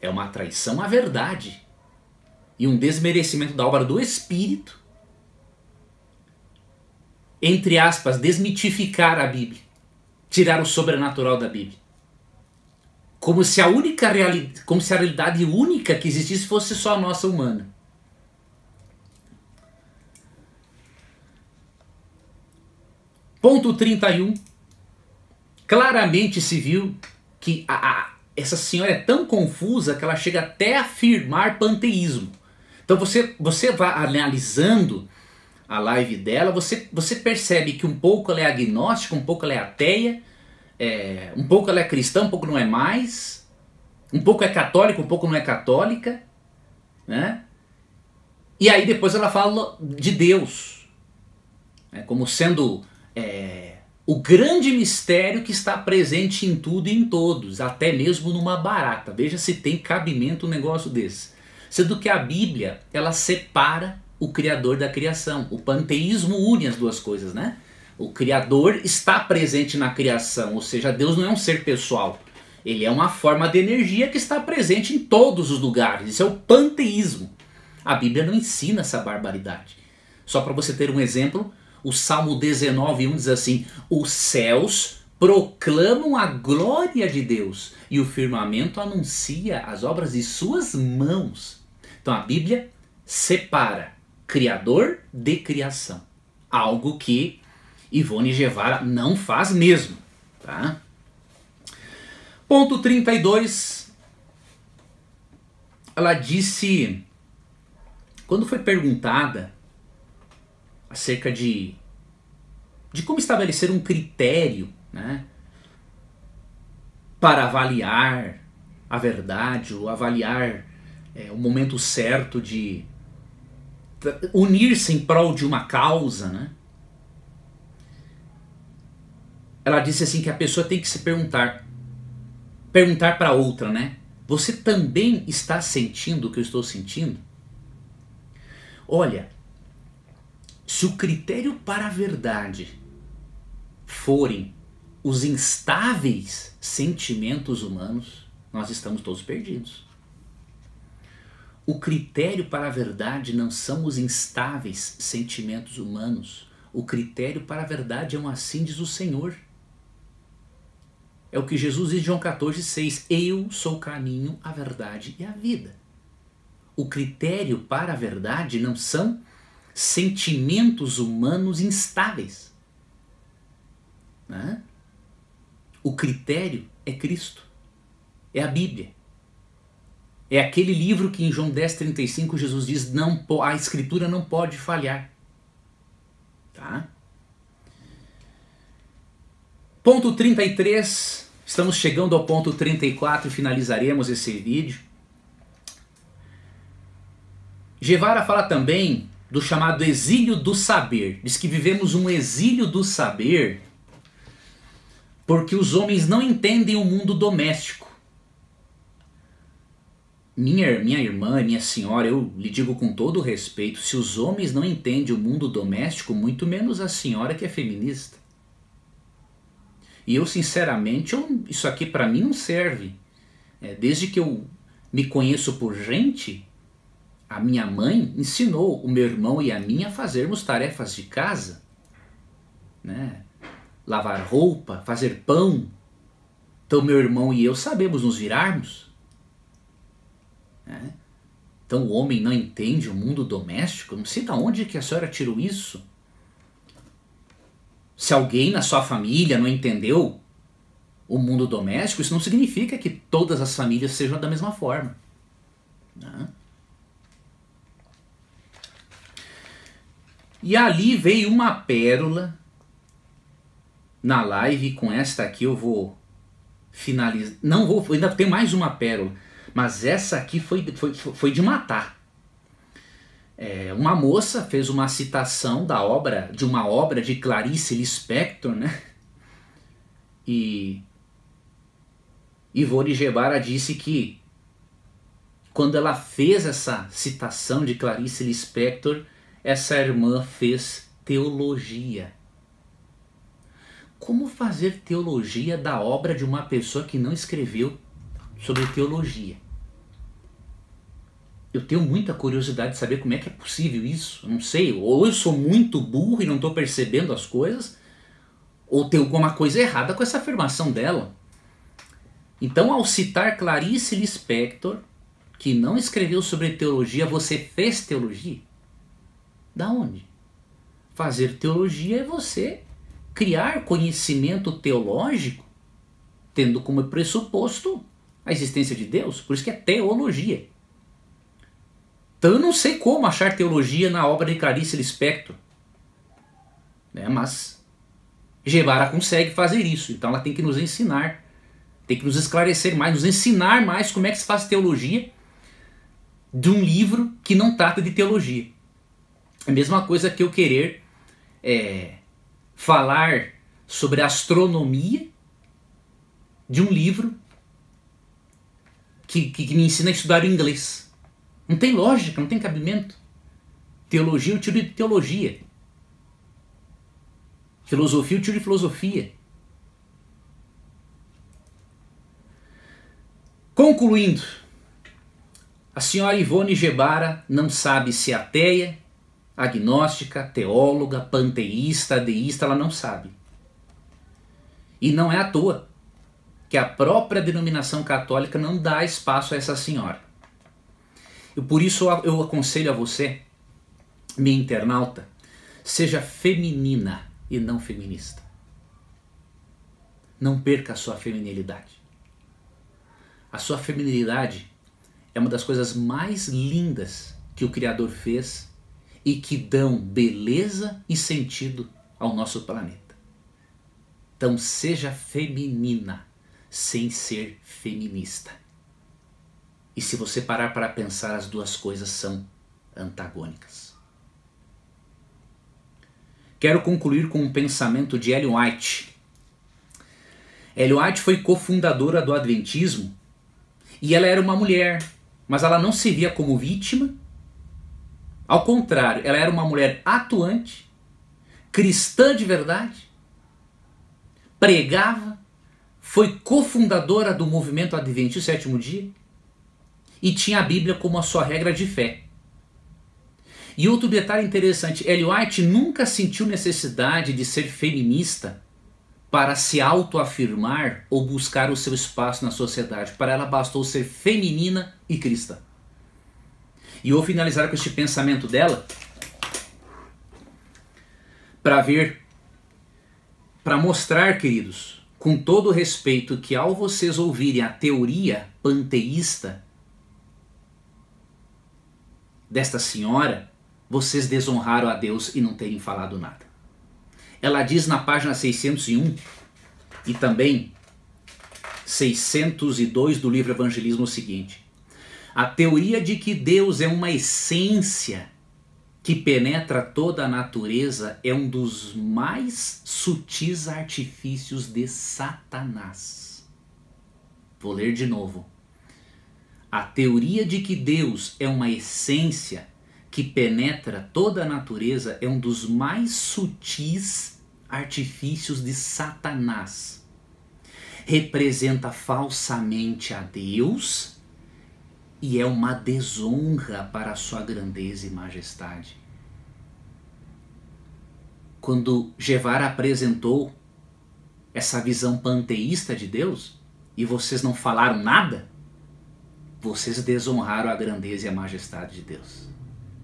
é uma traição à verdade e um desmerecimento da obra do Espírito. Entre aspas, desmitificar a Bíblia, tirar o sobrenatural da Bíblia como se a única realidade, como se a realidade única que existisse fosse só a nossa humana. Ponto 31. Claramente se viu que a, a, essa senhora é tão confusa que ela chega até a afirmar panteísmo. Então você, você vai analisando a live dela, você, você percebe que um pouco ela é agnóstica, um pouco ela é ateia, é, um pouco ela é cristã, um pouco não é mais, um pouco é católica, um pouco não é católica, né? E aí depois ela fala de Deus, né, como sendo é, o grande mistério que está presente em tudo e em todos, até mesmo numa barata. Veja se tem cabimento um negócio desse. Sendo que a Bíblia, ela separa o Criador da criação. O panteísmo une as duas coisas, né? O Criador está presente na criação, ou seja, Deus não é um ser pessoal. Ele é uma forma de energia que está presente em todos os lugares. Isso é o panteísmo. A Bíblia não ensina essa barbaridade. Só para você ter um exemplo, o Salmo 19, 1 diz assim: Os céus proclamam a glória de Deus e o firmamento anuncia as obras de suas mãos. Então a Bíblia separa Criador de criação. Algo que Ivone Guevara não faz mesmo. Tá? Ponto 32. Ela disse, quando foi perguntada acerca de, de como estabelecer um critério né, para avaliar a verdade, ou avaliar é, o momento certo de unir-se em prol de uma causa, né? Ela disse assim que a pessoa tem que se perguntar, perguntar para outra, né? Você também está sentindo o que eu estou sentindo? Olha, se o critério para a verdade forem os instáveis sentimentos humanos, nós estamos todos perdidos. O critério para a verdade não são os instáveis sentimentos humanos. O critério para a verdade é um assim diz o Senhor. É o que Jesus diz em João 14, 6. Eu sou o caminho, a verdade e a vida. O critério para a verdade não são sentimentos humanos instáveis. Né? O critério é Cristo, é a Bíblia. É aquele livro que em João 10,35 Jesus diz: não, a Escritura não pode falhar. Tá? Ponto 33, estamos chegando ao ponto 34 e finalizaremos esse vídeo. Guevara fala também do chamado exílio do saber. Diz que vivemos um exílio do saber porque os homens não entendem o mundo doméstico. Minha, minha irmã, minha senhora, eu lhe digo com todo respeito: se os homens não entendem o mundo doméstico, muito menos a senhora que é feminista. E eu, sinceramente, eu, isso aqui para mim não serve. É, desde que eu me conheço por gente, a minha mãe ensinou o meu irmão e a mim a fazermos tarefas de casa, né? lavar roupa, fazer pão. Então, meu irmão e eu sabemos nos virarmos. Né? Então, o homem não entende o mundo doméstico. Não sei de onde que a senhora tirou isso. Se alguém na sua família não entendeu o mundo doméstico, isso não significa que todas as famílias sejam da mesma forma. Né? E ali veio uma pérola na live. Com esta aqui eu vou finalizar. Não vou, ainda tem mais uma pérola. Mas essa aqui foi, foi, foi de matar. É, uma moça fez uma citação da obra, de uma obra de Clarice Lispector, né? E Ivone Gebara disse que quando ela fez essa citação de Clarice Lispector, essa irmã fez teologia. Como fazer teologia da obra de uma pessoa que não escreveu sobre teologia? Eu tenho muita curiosidade de saber como é que é possível isso. Não sei, ou eu sou muito burro e não estou percebendo as coisas, ou tem alguma coisa errada com essa afirmação dela. Então, ao citar Clarice Lispector, que não escreveu sobre teologia, você fez teologia? Da onde? Fazer teologia é você criar conhecimento teológico, tendo como pressuposto a existência de Deus. Por isso que é teologia. Então eu não sei como achar teologia na obra de Clarice Lispector. Né? Mas Gebara consegue fazer isso. Então ela tem que nos ensinar, tem que nos esclarecer mais, nos ensinar mais como é que se faz teologia de um livro que não trata de teologia. A mesma coisa que eu querer é, falar sobre astronomia de um livro que, que, que me ensina a estudar inglês. Não tem lógica, não tem cabimento. Teologia, eu tiro de teologia. Filosofia, eu tiro de filosofia. Concluindo, a senhora Ivone Gebara não sabe se é ateia, agnóstica, teóloga, panteísta, deísta, ela não sabe. E não é à toa que a própria denominação católica não dá espaço a essa senhora. E por isso eu aconselho a você, minha internauta, seja feminina e não feminista. Não perca a sua feminilidade. A sua feminilidade é uma das coisas mais lindas que o Criador fez e que dão beleza e sentido ao nosso planeta. Então seja feminina sem ser feminista. E se você parar para pensar, as duas coisas são antagônicas. Quero concluir com um pensamento de Ellen White. Ellen White foi cofundadora do Adventismo E ela era uma mulher, mas ela não se via como vítima. Ao contrário, ela era uma mulher atuante, cristã de verdade, pregava, foi cofundadora do movimento Adventista Sétimo Dia e tinha a Bíblia como a sua regra de fé. E outro detalhe interessante, Ellen White nunca sentiu necessidade de ser feminista para se autoafirmar ou buscar o seu espaço na sociedade. Para ela bastou ser feminina e cristã. E vou finalizar com este pensamento dela para ver, para mostrar, queridos, com todo respeito, que ao vocês ouvirem a teoria panteísta desta senhora, vocês desonraram a Deus e não terem falado nada. Ela diz na página 601 e também 602 do livro Evangelismo o seguinte: a teoria de que Deus é uma essência que penetra toda a natureza é um dos mais sutis artifícios de Satanás. Vou ler de novo. A teoria de que Deus é uma essência que penetra toda a natureza é um dos mais sutis artifícios de Satanás. Representa falsamente a Deus e é uma desonra para a sua grandeza e majestade. Quando Guevara apresentou essa visão panteísta de Deus e vocês não falaram nada, vocês desonraram a grandeza e a majestade de Deus.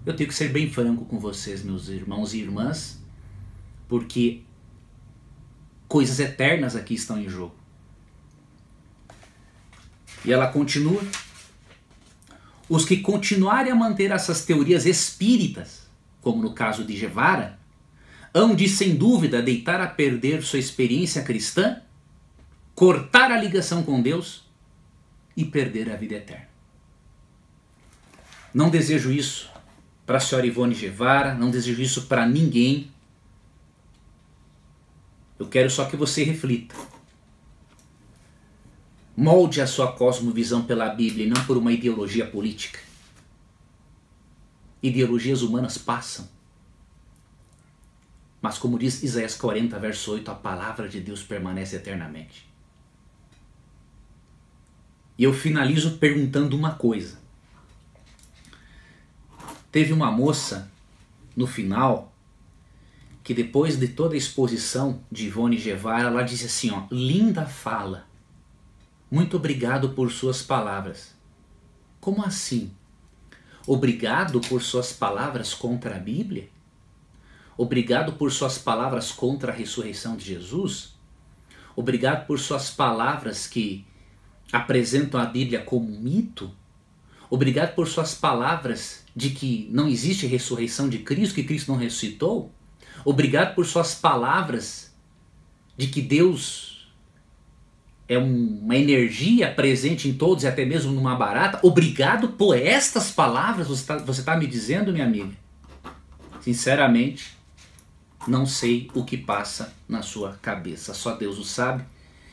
Eu tenho que ser bem franco com vocês, meus irmãos e irmãs, porque coisas eternas aqui estão em jogo. E ela continua. Os que continuarem a manter essas teorias espíritas, como no caso de Guevara, hão de sem dúvida deitar a perder sua experiência cristã, cortar a ligação com Deus e perder a vida eterna. Não desejo isso para a senhora Ivone Guevara, não desejo isso para ninguém. Eu quero só que você reflita. Molde a sua cosmovisão pela Bíblia e não por uma ideologia política. Ideologias humanas passam. Mas como diz Isaías 40, verso 8, a palavra de Deus permanece eternamente. E eu finalizo perguntando uma coisa. Teve uma moça no final que depois de toda a exposição de Ivone Guevara, ela disse assim, ó, linda fala. Muito obrigado por suas palavras. Como assim? Obrigado por suas palavras contra a Bíblia? Obrigado por suas palavras contra a ressurreição de Jesus? Obrigado por suas palavras que apresentam a Bíblia como mito? Obrigado por suas palavras de que não existe ressurreição de Cristo, que Cristo não ressuscitou. Obrigado por suas palavras de que Deus é uma energia presente em todos e até mesmo numa barata. Obrigado por estas palavras você está você tá me dizendo, minha amiga. Sinceramente, não sei o que passa na sua cabeça. Só Deus o sabe.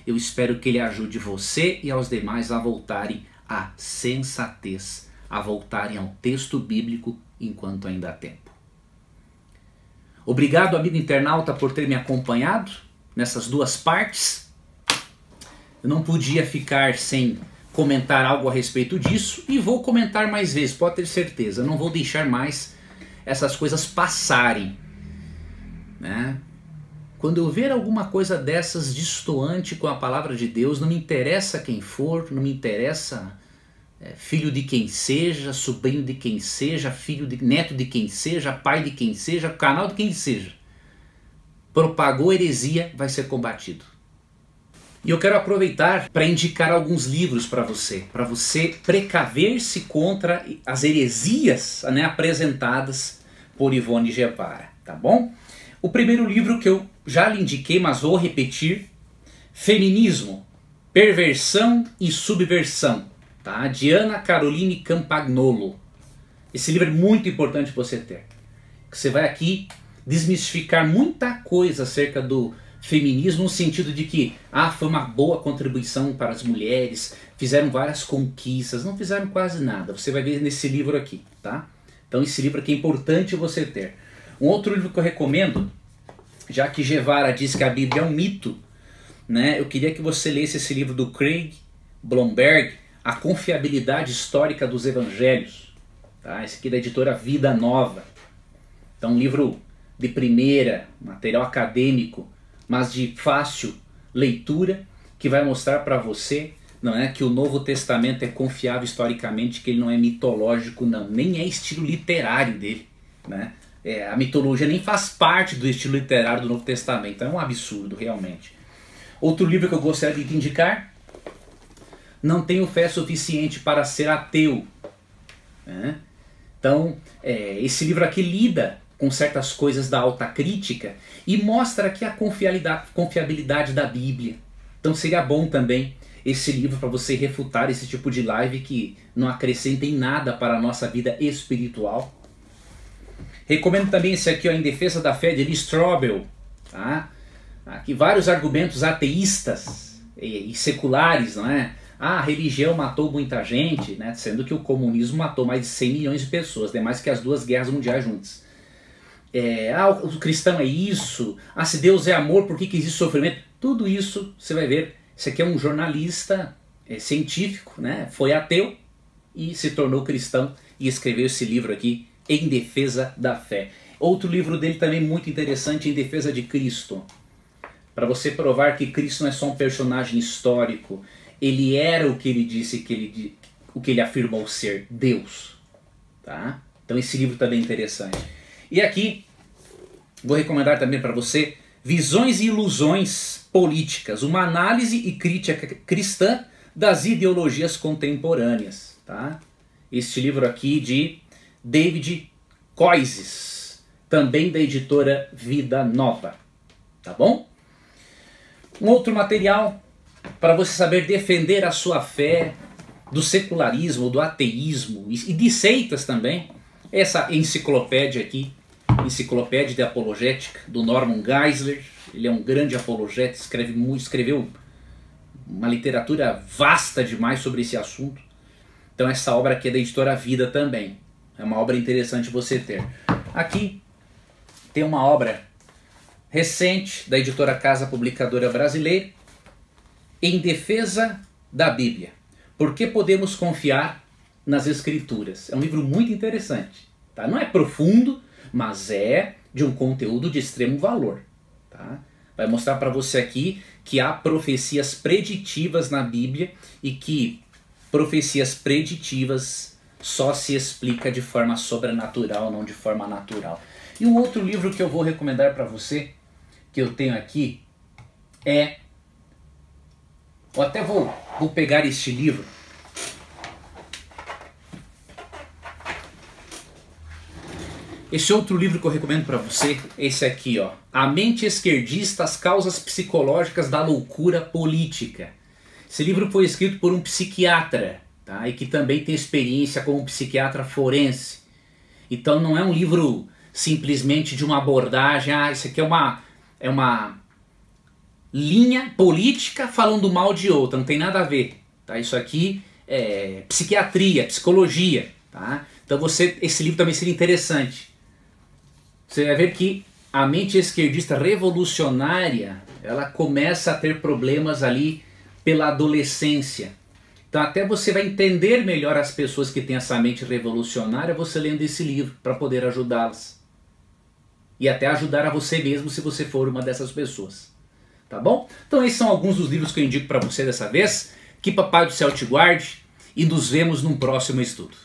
Eu espero que Ele ajude você e aos demais a voltarem a sensatez, a voltarem ao texto bíblico enquanto ainda há tempo. Obrigado, amigo internauta, por ter me acompanhado nessas duas partes. Eu não podia ficar sem comentar algo a respeito disso e vou comentar mais vezes, pode ter certeza. Eu não vou deixar mais essas coisas passarem. Né? Quando eu ver alguma coisa dessas distoante com a palavra de Deus, não me interessa quem for, não me interessa filho de quem seja, sobrinho de quem seja, filho de neto de quem seja, pai de quem seja, canal de quem seja. Propagou heresia, vai ser combatido. E eu quero aproveitar para indicar alguns livros para você, para você precaver-se contra as heresias né, apresentadas por Ivone Guevara, tá bom? O primeiro livro que eu já lhe indiquei, mas vou repetir: Feminismo, Perversão e Subversão, tá? Diana Caroline Campagnolo. Esse livro é muito importante você ter. Você vai aqui desmistificar muita coisa acerca do feminismo no sentido de que ah, foi uma boa contribuição para as mulheres, fizeram várias conquistas, não fizeram quase nada. Você vai ver nesse livro aqui, tá? Então esse livro aqui é importante você ter. Um outro livro que eu recomendo, já que Guevara diz que a Bíblia é um mito, né? Eu queria que você lesse esse livro do Craig Blomberg, A Confiabilidade Histórica dos Evangelhos. Tá? Esse aqui é da editora Vida Nova. Então um livro de primeira, material acadêmico, mas de fácil leitura, que vai mostrar para você não é que o Novo Testamento é confiável historicamente, que ele não é mitológico, não, nem é estilo literário dele, né? É, a mitologia nem faz parte do estilo literário do Novo Testamento, é um absurdo realmente. Outro livro que eu gostaria de indicar, Não Tenho Fé Suficiente para Ser Ateu. Né? Então, é, esse livro aqui lida com certas coisas da alta crítica e mostra aqui a confiabilidade, confiabilidade da Bíblia. Então seria bom também esse livro para você refutar esse tipo de live que não acrescenta em nada para a nossa vida espiritual. Recomendo também esse aqui, ó, Em Defesa da Fé, de Lee Strobel. Tá? Aqui vários argumentos ateístas e, e seculares, não é? Ah, a religião matou muita gente, né? sendo que o comunismo matou mais de 100 milhões de pessoas, né? mais que as duas guerras mundiais juntas é, ah, o cristão é isso, ah, se Deus é amor, por que, que existe sofrimento? Tudo isso você vai ver. Isso aqui é um jornalista é, científico, né? foi ateu e se tornou cristão e escreveu esse livro aqui, Em Defesa da Fé. Outro livro dele também muito interessante, Em Defesa de Cristo. Para você provar que Cristo não é só um personagem histórico, ele era o que ele disse que ele o que ele afirmou ser, Deus. Tá? Então esse livro também é interessante. E aqui vou recomendar também para você Visões e Ilusões Políticas, uma análise e crítica cristã das ideologias contemporâneas. Tá? Este livro aqui de David Coises, também da editora Vida Nova. Tá bom? Um outro material para você saber defender a sua fé do secularismo, do ateísmo e de seitas também. Essa enciclopédia aqui Enciclopédia de Apologética, do Norman Geisler. Ele é um grande apologeta, escreve escreveu uma literatura vasta demais sobre esse assunto. Então essa obra aqui é da editora Vida também. É uma obra interessante você ter. Aqui tem uma obra recente da editora Casa Publicadora Brasileira, Em Defesa da Bíblia. Por que podemos confiar nas Escrituras? É um livro muito interessante. Tá? Não é profundo, mas é de um conteúdo de extremo valor. Tá? Vai mostrar para você aqui que há profecias preditivas na Bíblia e que profecias preditivas só se explica de forma sobrenatural, não de forma natural. E um outro livro que eu vou recomendar para você, que eu tenho aqui, é. Eu até vou, vou pegar este livro Esse outro livro que eu recomendo para você, esse aqui, ó, A Mente Esquerdista, as Causas Psicológicas da Loucura Política. Esse livro foi escrito por um psiquiatra, tá? E que também tem experiência como psiquiatra forense. Então não é um livro simplesmente de uma abordagem, ah, isso aqui é uma é uma linha política falando mal de outra, não tem nada a ver, tá? Isso aqui é psiquiatria, psicologia, tá? Então você esse livro também seria interessante você vai ver que a mente esquerdista revolucionária ela começa a ter problemas ali pela adolescência. Então até você vai entender melhor as pessoas que têm essa mente revolucionária você lendo esse livro para poder ajudá-las. E até ajudar a você mesmo se você for uma dessas pessoas. Tá bom? Então esses são alguns dos livros que eu indico para você dessa vez. Que Papai do Céu te guarde e nos vemos num próximo estudo.